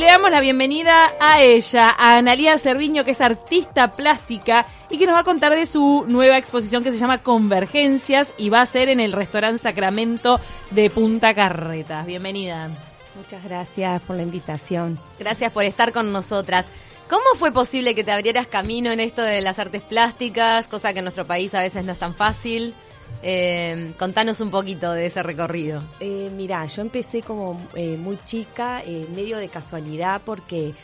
Le damos la bienvenida a ella, a Analia Cerviño, que es artista plástica y que nos va a contar de su nueva exposición que se llama Convergencias y va a ser en el restaurante Sacramento de Punta Carretas. Bienvenida. Muchas gracias por la invitación. Gracias por estar con nosotras. ¿Cómo fue posible que te abrieras camino en esto de las artes plásticas, cosa que en nuestro país a veces no es tan fácil? Eh, contanos un poquito de ese recorrido. Eh, mira, yo empecé como eh, muy chica, eh, medio de casualidad, porque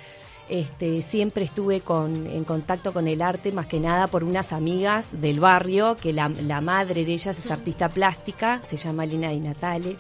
este, siempre estuve en contacto con el arte, más que nada por unas amigas del barrio, que la, madre de ellas es artista plástica, se llama Lina Di Natale.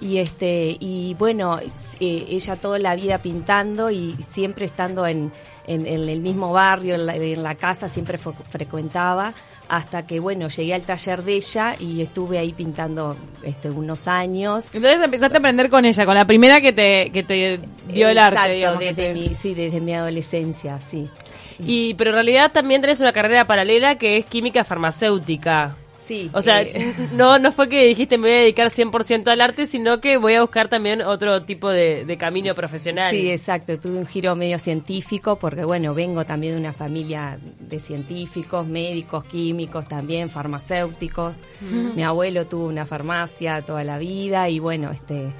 Y este y bueno, eh, ella toda la vida pintando y siempre estando en, el mismo barrio, en la, en la casa, siempre frecuentaba hasta que bueno llegué al taller de ella y estuve ahí pintando este unos años Entonces empezaste a aprender con ella, con la primera que te, que te dio el arte, digamos. desde te- mi, sí desde mi adolescencia sí Y, pero en realidad también tenés una carrera paralela que es química farmacéutica. Sí O sea, eh, no, no fue que dijiste me voy a dedicar 100% al arte, sino que voy a buscar también otro tipo de, de camino profesional. Sí, exacto. Tuve un giro medio científico porque, bueno, vengo también de una familia de científicos, médicos, químicos también, farmacéuticos. Mi abuelo tuvo una farmacia toda la vida y, bueno, este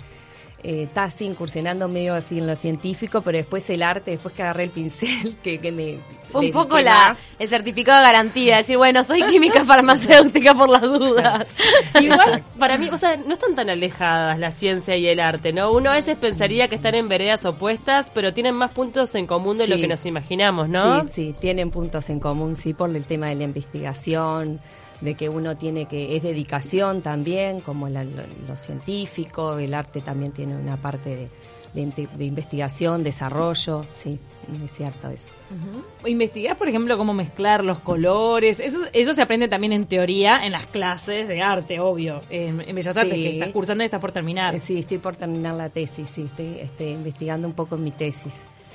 está así incursionando medio así en lo científico, pero después el arte, después que agarré el pincel, que, que me... Fue un poco la, el certificado de garantía, decir, bueno, soy química farmacéutica por las dudas. Igual, para mí, o sea, no están tan alejadas la ciencia y el arte, ¿no? Uno a veces pensaría que están en veredas opuestas, pero tienen más puntos en común de lo que nos imaginamos, ¿no? Sí, sí, tienen puntos en común, sí, por el tema de la investigación, de que uno tiene que, es dedicación también, como la- lo, lo científico, el arte también tiene una parte de, de investigación, desarrollo, sí, es cierto eso. Investigás, por ejemplo, cómo mezclar los colores. Eso, eso se aprende también en teoría en las clases de arte, obvio. En, en Bellas Artes, Sí. que estás cursando y estás por terminar. Eh, Sí, estoy por terminar la tesis, sí, estoy este, investigando un poco en mi tesis.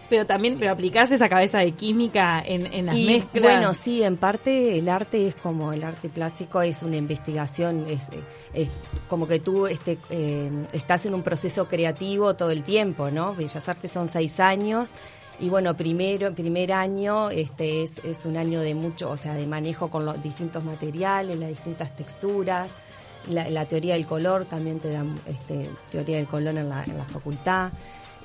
Pero también pero aplicás esa cabeza de química en, en las Y, mezclas. Bueno, sí, en parte el arte es como el arte plástico es una investigación, es, es como que tú este, eh, estás en un proceso creativo todo el tiempo, ¿no? Bellas Artes son seis años y bueno, primero, primer año este es, es un año de mucho, o sea, de manejo con los distintos materiales, las distintas texturas. La, la teoría del color también te dan este, teoría del color en la, en la facultad.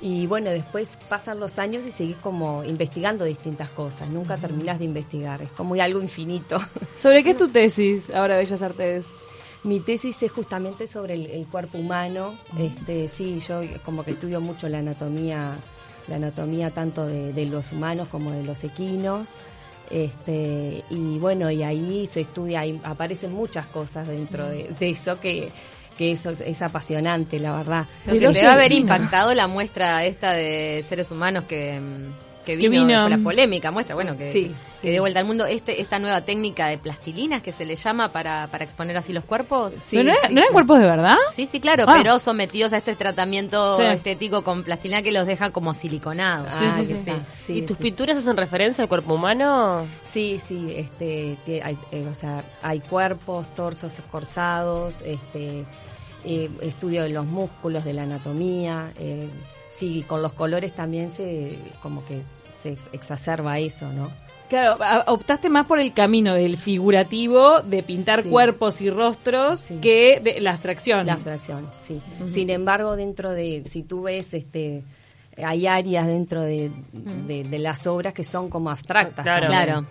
Y bueno, después pasan los años y seguís como investigando distintas cosas. Nunca terminás de investigar. Es como algo infinito. ¿Sobre qué es tu tesis ahora, Bellas Artes? Mi tesis es justamente sobre el, el cuerpo humano. Este, sí, yo como que estudio mucho la anatomía, la anatomía tanto de, de los humanos como de los equinos. Este, y bueno, y ahí se estudia, ahí aparecen muchas cosas dentro de, de eso que, que eso es, es apasionante, la verdad. Lo que los debe haber equinos. impactado la muestra esta de seres humanos que, que Que vino, fue la polémica muestra, bueno, que, Sí, que sí. dio vuelta al mundo. Este, esta nueva técnica de plastilinas que se le llama para, para exponer así los cuerpos. Sí, ¿No, era- sí. ¿no eran cuerpos de verdad? Sí, sí, claro, Ah. pero sometidos a este tratamiento Sí. estético con plastilina que los deja como siliconados. Sí, Ah, sí, que sí. está. Sí, ¿Y tus sí. pinturas hacen referencia al cuerpo humano? Sí, sí, este, hay, eh, o sea, hay cuerpos, torsos escorzados, este, eh, estudio de los músculos, de la anatomía, eh, sí, con los colores también se, como que se ex- exacerba eso, ¿no? Claro, optaste más por el camino del figurativo, de pintar Sí. cuerpos y rostros, Sí. que de la abstracción. La abstracción, sí. Sin embargo, dentro de, si tú ves, este, hay áreas dentro de, de, de las obras que son como abstractas. Claro. Claro.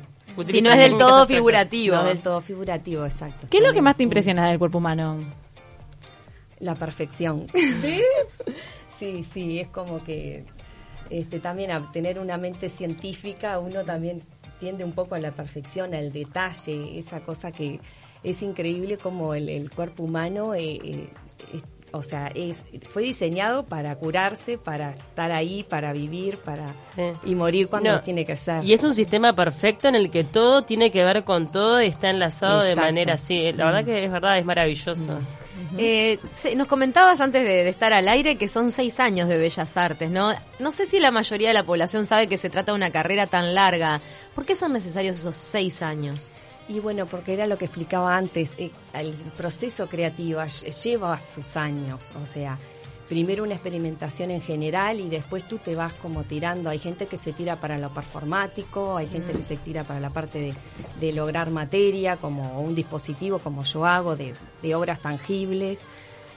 Si no es del todo abstractas. figurativo. No del todo figurativo, exacto. ¿Qué es lo que más te impresiona del cuerpo humano? La perfección. ¿Sí? Sí, sí, es como que este, también a tener una mente científica uno también tiende un poco a la perfección, al detalle, esa cosa que es increíble como el, el cuerpo humano, eh, eh, es- o sea, es, fue diseñado para curarse, para estar ahí, para vivir, para Sí. y morir cuando No, tiene que ser. Y es un sistema perfecto en el que todo tiene que ver con todo y está enlazado de manera así. La verdad que es verdad, es maravilloso. Eh, se- nos comentabas antes de, de estar al aire que son seis años de Bellas Artes, ¿no? No sé si la mayoría de la población sabe que se trata de una carrera tan larga. ¿Por qué son necesarios esos seis años? Y bueno, porque era lo que explicaba antes, eh, el proceso creativo ll- lleva sus años, o sea, primero una experimentación en general y después tú te vas como tirando. Hay gente que se tira para lo performático, hay gente que se tira para la parte de, de lograr materia, como un dispositivo, como yo hago, de, de obras tangibles.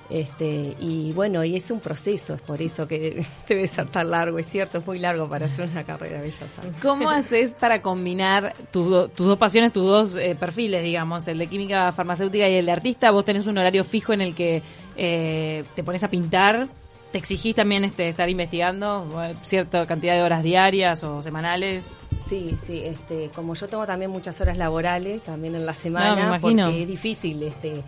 Este, y bueno, y es un proceso, es por eso que debe ser tan largo, es cierto, es muy largo para hacer una carrera de Bellas Artes. ¿Cómo haces para combinar tus do- tus dos pasiones, tus dos eh, perfiles, digamos, el de química farmacéutica y el de artista? Vos tenés un horario fijo en el que eh, te pones a pintar, te exigís también este, estar investigando eh, cierta cantidad de horas diarias o semanales. Sí, sí, este, como yo tengo también muchas horas laborales, también en la semana, me imagino. porque es difícil, este,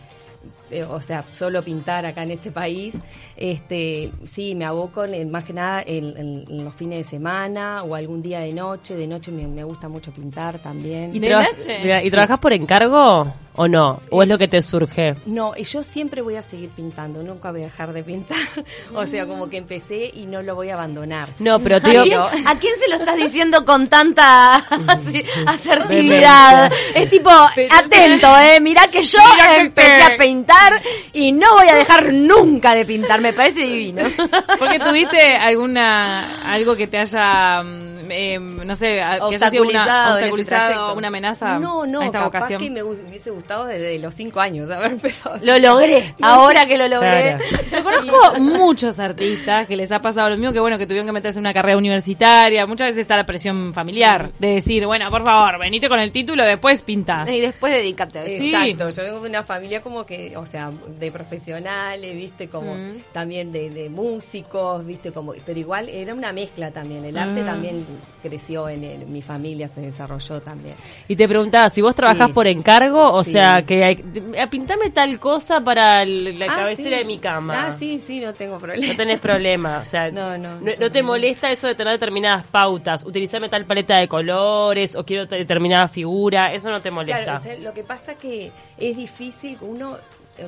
eh, o sea, solo pintar acá en este país, este, sí, me aboco en- más que nada en, en- en los fines de semana o algún día de noche, de noche me, me gusta mucho pintar también. ¿Y, ¿De traba- noche? mira, ¿y trabajas por encargo o no? ¿O es lo que te surge? No, y yo siempre voy a seguir pintando, nunca voy a dejar de pintar, o sea, como que empecé y no lo voy a abandonar. No, pero te ¿A digo... quién, a quién se lo estás diciendo con tanta asertividad? Es tipo, atento, eh, mirá que yo Mirá empecé te- a pintar y no voy a dejar nunca de pintar, me parece divino. Porque tuviste alguna algo que te haya, mm, eh, no sé, que haya sido una, Obstaculizado una amenaza No, no, a esta capaz vocación. que me hu- hubiese gustado desde los cinco años haber empezado. Lo logré, ahora que lo logré. Claro. Yo conozco muchos artistas que les ha pasado lo mismo, que bueno, que tuvieron que meterse en una carrera universitaria. Muchas veces está la presión familiar de decir, bueno, por favor, venite con el título, después pintas. Y después dedícate a eso. Sí. Exacto, yo vengo de una familia como que, o sea, de profesionales, viste, como Mm. también de, de músicos, viste, como, pero igual era una mezcla también, el arte Ah. también creció en, mi familia, se desarrolló también. Y te preguntaba, si vos trabajás Sí. por encargo, o Sí. sea, que hay, eh, pintame tal cosa para el- la Ah, cabecera sí. de mi cama. Ah, sí, sí, no tengo problema. No tenés problema, o sea, No, no, no te molesta eso de tener determinadas pautas, utilizarme tal paleta de colores o quiero te- determinada figura, eso no te molesta. Claro, o sea, lo que pasa que es difícil, uno,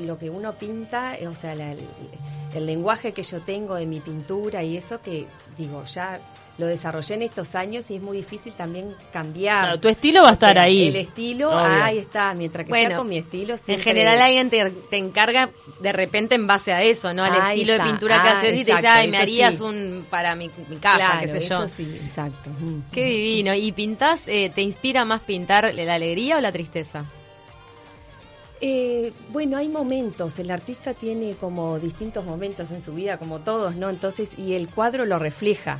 lo que uno pinta, eh, o sea, la- el, el lenguaje que yo tengo de mi pintura y eso que, digo, ya lo desarrollé en estos años y es muy difícil también cambiar. Claro, tu estilo va a O sea, estar ahí. El estilo, Obvio. ahí está, mientras que Bueno, sea con mi estilo. En general alguien te, te encarga de repente en base a eso, ¿no? Al Ahí estilo está. de pintura que Ah, haces y te dice, ay, me harías sí. un para mi, mi casa, Claro, qué sé yo. eso sí, exacto. Mm. Qué divino. ¿Y pintas, eh, te inspira más pintar la alegría o la tristeza? Eh, bueno, hay momentos, el artista tiene como distintos momentos en su vida, como todos, ¿no? Entonces, y el cuadro lo refleja.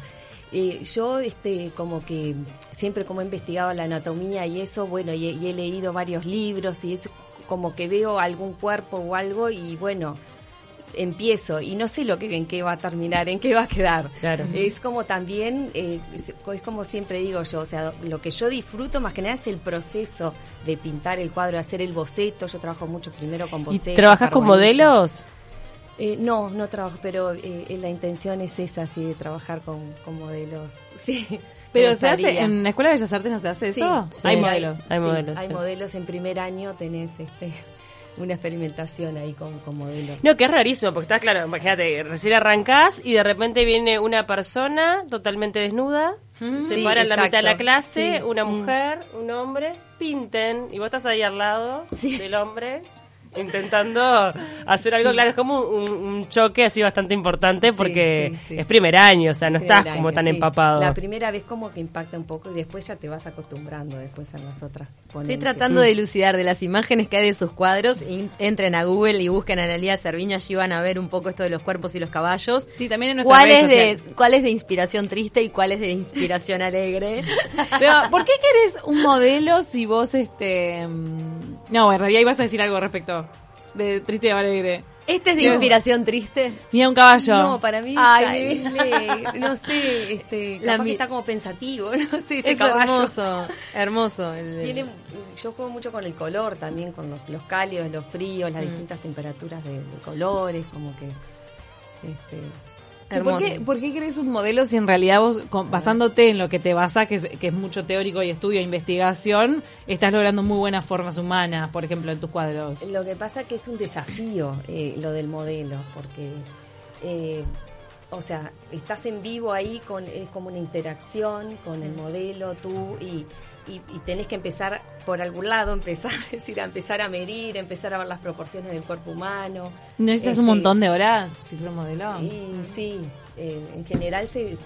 Eh, yo, este, como que siempre como he investigado la anatomía y eso, bueno, y, he- y he leído varios libros y es como que veo algún cuerpo o algo y bueno, empiezo y no sé lo que en qué va a terminar, en qué va a quedar. Claro. Es como también, eh, es, como siempre digo yo, o sea, lo que yo disfruto más que nada es el proceso de pintar el cuadro, hacer el boceto. Yo trabajo mucho primero con ¿Y bocetos. trabajas con modelos? Eh, no, no trabajo, pero eh, la intención es esa, sí, de trabajar con, con modelos. Sí. Pero se hace, en la Escuela de Bellas Artes no se hace Sí, eso. sí, Hay modelos. Hay modelos, Hay sí. modelos en primer año, tenés este, una experimentación ahí con, con modelos. No, que es rarísimo, porque estás claro, imagínate, recién arrancás y de repente viene una persona totalmente desnuda, se Sí, para en la mitad de la clase, Sí. una Mm. mujer, un hombre, pinten, y vos estás ahí al lado del hombre intentando hacer algo, claro, es como un, un choque así bastante importante porque sí, sí. es primer año, o sea, no estás como tan sí. empapado. La primera vez como que impacta un poco y después ya te vas acostumbrando después a las otras Estoy tratando de elucidar de las imágenes que hay de sus cuadros. Entren a Google y busquen a Analia Cerviño, allí van a ver un poco esto de los cuerpos y los caballos. Sí, también en nuestra ¿Cuál es, de. ¿Cuál es de inspiración triste y cuál es de inspiración alegre? Pero, ¿por qué querés un modelo si vos, este... mm, No, en realidad ibas a decir algo respecto de triste o alegre. ¿Este es de inspiración triste? Mira un caballo. No, para mí Ay, le- no sé, este, La capaz mi- que está como pensativo, no sé, ese Es caballo. hermoso, hermoso. el- Tiene, yo juego mucho con el color también, con los, los cálidos, los fríos, Mm. las distintas temperaturas de, de colores, como que... Este, ¿Y ¿Por qué, por qué querés un modelo si en realidad vos, con- basándote en lo que te basás, que es, que es mucho teórico y estudio e investigación, estás logrando muy buenas formas humanas, por ejemplo, en tus cuadros? Lo que pasa que es un desafío eh, lo del modelo, porque eh, o sea, estás en vivo ahí, con es como una interacción con el modelo, tú, y, y, y tenés que empezar por algún lado, empezar, es decir, a empezar a medir, empezar a ver las proporciones del cuerpo humano. Necesitas Este, un montón de horas si modelo. sí, eh, en general se, eh,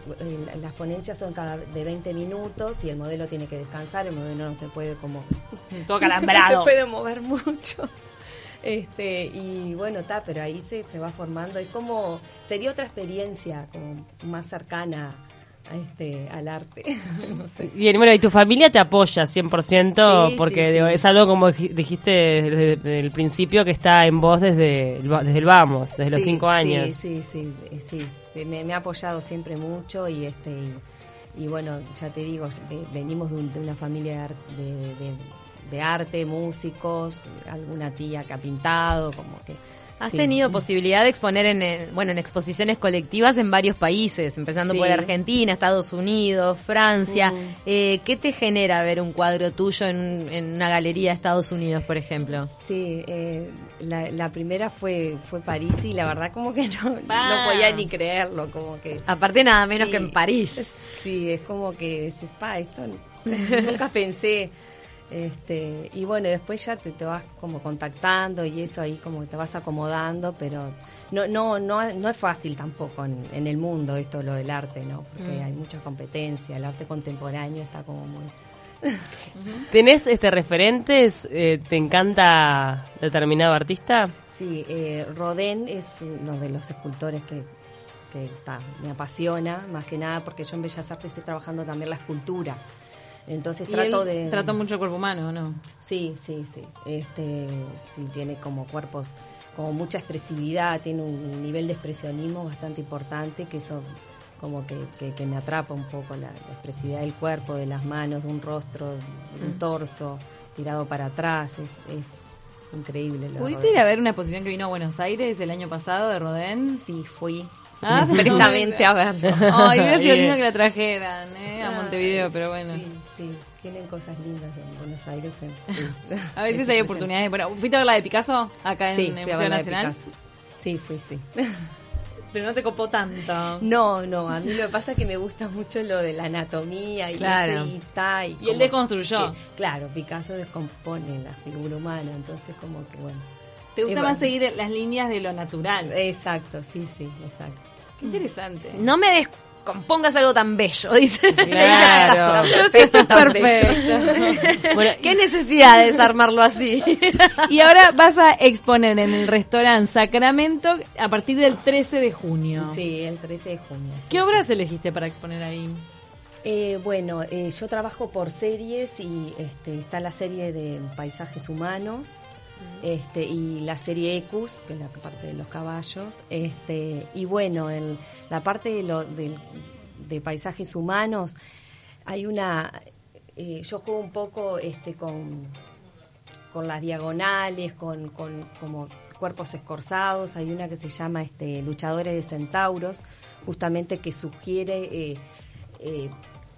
las ponencias son cada de 20 minutos y el modelo tiene que descansar, el modelo no se puede como Todo no calambrado. se puede mover mucho. Este, y bueno, está, pero ahí se, se va formando. Es como, sería otra experiencia, como más cercana este, al arte. no sé. Bien, bueno, y tu familia te apoya 100% Sí, porque sí, digo, sí. es algo como dij- dijiste desde, desde el principio que está en vos desde el, desde el vamos, desde los Sí, cinco años. Sí, sí, sí, eh, sí. Eh, Me, me ha apoyado siempre mucho y este y, y bueno, ya te digo, ve- venimos de, un- de una familia de, de- de arte, músicos, alguna tía que ha pintado, como que... Has sí. tenido posibilidad de exponer en, eh, bueno, en exposiciones colectivas en varios países, empezando Sí. por Argentina, Estados Unidos, Francia. Mm. Eh, ¿Qué te genera ver un cuadro tuyo en, en una galería de Estados Unidos, por ejemplo? Sí, eh, la, la primera fue fue París y la verdad como que no, no podía ni creerlo, como que... Aparte nada menos Sí. que en París. Sí, es como que pa, esto nunca pensé. Este, y bueno, después ya te, te vas como contactando y eso ahí como te vas acomodando, pero no no no, no es fácil tampoco en, en el mundo esto lo del arte, ¿no? Porque Mm. hay mucha competencia, el arte contemporáneo está como muy... ¿Tenés este referentes? Eh, ¿Te encanta determinado artista? Sí, eh, Rodin es uno de los escultores que, que ta, me apasiona, más que nada porque yo en Bellas Artes estoy trabajando también la escultura. Entonces Y trato él de... Trató mucho el cuerpo humano, ¿no? Sí, sí, sí. Este, sí, tiene como cuerpos, como mucha expresividad, tiene un nivel de expresionismo bastante importante, que eso como que, que, que me atrapa un poco la, la expresividad del cuerpo, de las manos, de un rostro, de un torso tirado para atrás, es, es increíble. ¿Pudiste Rodin. ir a ver una exposición que vino a Buenos Aires el año pasado de Rodén? Sí, fui Ah, expresamente a verlo. Ay, hubiera sido lindo que la trajeran, ¿eh? A Montevideo, pero bueno. Sí, sí, tienen cosas lindas en Buenos Aires. en- sí. A veces hay oportunidades. Bueno, ¿fuiste a ver la de Picasso? Acá en Sí, el Museo la Nacional. Sí, fui, sí. Pero no te copó tanto. No, no, a mí lo que pasa es que me gusta mucho lo de la anatomía y, Claro. eso, y, ta, y Y él deconstruyó. que- claro, Picasso descompone la figura humana, entonces como que bueno. ¿Te gusta Eh, más bueno. seguir las líneas de lo natural? Exacto, sí, sí, exacto. Qué interesante. No me descompongas algo tan bello, dice. le dice Claro. Picasso. Pero sí, esto es Tan perfecto. Bueno, ¿Qué necesidad de desarmarlo así? Y ahora vas a exponer en el restaurante Sacramento a partir del 13 de junio. Sí, el 13 de junio. sí, ¿Qué sí. obras elegiste para exponer ahí? Eh, bueno, eh, yo trabajo por series y este, está la serie de paisajes humanos este, y la serie Ecus, que es la parte de los caballos. Este, y bueno, la parte de, lo, del- de paisajes humanos, hay una... eh, yo juego un poco este, con, con las diagonales, con, con como cuerpos escorzados. Hay una que se llama este, Luchadores de Centauros, justamente que sugiere eh, eh,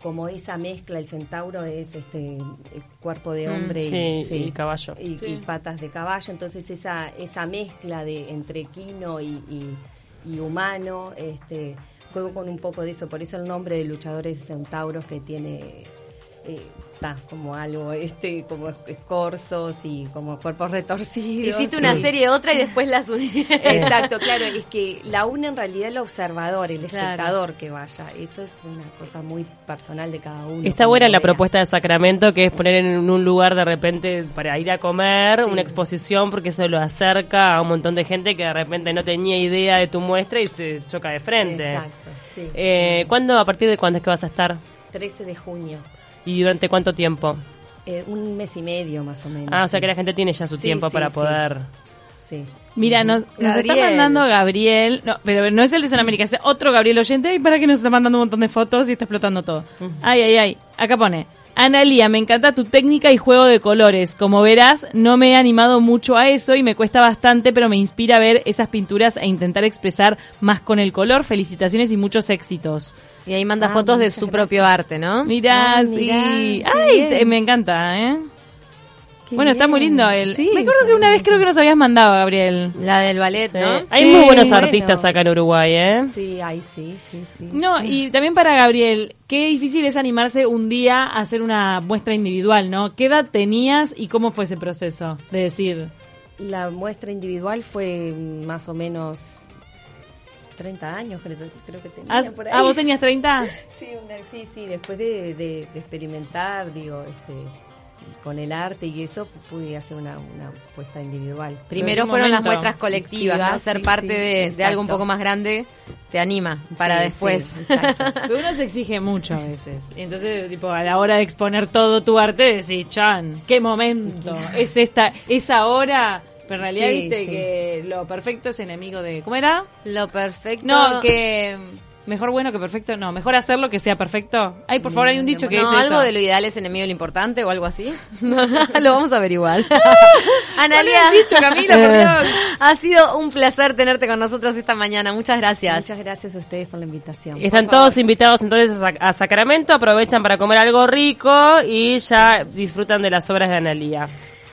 como esa mezcla, el centauro es este el cuerpo de Mm, hombre sí, y caballo. y, Sí. y patas de caballo, entonces esa esa mezcla de entre equino y, y- y humano, este juego con un poco de eso, por eso el nombre de luchadores de centauros que tiene eh, ta, como algo este como escorzos y como cuerpos retorcidos. Hiciste una Sí. serie otra y después las uní. Exacto, claro, es que la une en realidad el observador, el Claro. espectador que vaya. Eso es una cosa muy personal de cada uno. Está buena la propuesta de Sacramento, que es poner en un lugar de repente para ir a comer, Sí. una exposición, porque eso lo acerca a un montón de gente que de repente no tenía idea de tu muestra y se choca de frente. Exacto, sí. Eh, ¿Cuándo, a partir de cuándo es que vas a estar? 13 de junio. ¿Y durante cuánto tiempo? Eh, un mes y medio más o menos. Ah, o sea que la gente tiene ya su Sí, tiempo sí, para sí. poder... Sí. Mira, nos, nos está mandando Gabriel, no, pero no es el de Sonamérica, es otro Gabriel oyente, ay, para que nos está mandando un montón de fotos y está explotando todo. Ay, ay, ay, acá pone, Analía, me encanta tu técnica y juego de colores, como verás, no me he animado mucho a eso y me cuesta bastante, pero me inspira ver esas pinturas e intentar expresar más con el color, felicitaciones y muchos éxitos. Y ahí manda Ah, fotos de su gracias. propio arte, ¿no? Mirá, Ah, sí. mirá, Ay, te- me encanta, ¿eh? Bueno, está muy lindo. El... Sí, Me acuerdo que una vez creo que nos habías mandado, Gabriel. La del ballet, Sí. ¿no? Hay Sí, muy buenos bueno. artistas acá en Uruguay, ¿eh? Sí, ay, sí, sí, sí. No, y también para Gabriel, qué difícil es animarse un día a hacer una muestra individual, ¿no? ¿Qué edad tenías y cómo fue ese proceso de decir? La muestra individual fue más o menos 30 años, creo, creo que tenía ¿Has- por ahí. ¿Ah, vos tenías 30? Sí, una- sí, sí, después de, de- de experimentar, digo, este, con el arte y eso, pude hacer una, una puesta individual. Primero ¿En qué fueron las muestras colectivas, ¿no? Ser sí, parte sí, de, de algo un poco más grande te anima para Sí, después. Pero uno se exige mucho a veces. Y entonces, tipo, a la hora de exponer todo tu arte, decís, Chan, qué momento. Es esta, es ahora. Pero en realidad Sí, viste sí. que lo perfecto es enemigo de. ¿Cómo era? Lo perfecto. No, que. Mejor bueno que perfecto, no. Mejor hacerlo que sea perfecto. Ay, por favor, hay un dicho que no, es algo eso. de lo ideal es enemigo de lo importante o algo así. lo vamos a averiguar. Analia, ¿Cuál es el dicho, Camila, por Dios? ha sido un placer tenerte con nosotros esta mañana. Muchas gracias. Muchas gracias a ustedes por la invitación. Están todos invitados entonces a, Sac- a Sacramento, aprovechan para comer algo rico y ya disfrutan de las obras de Analía.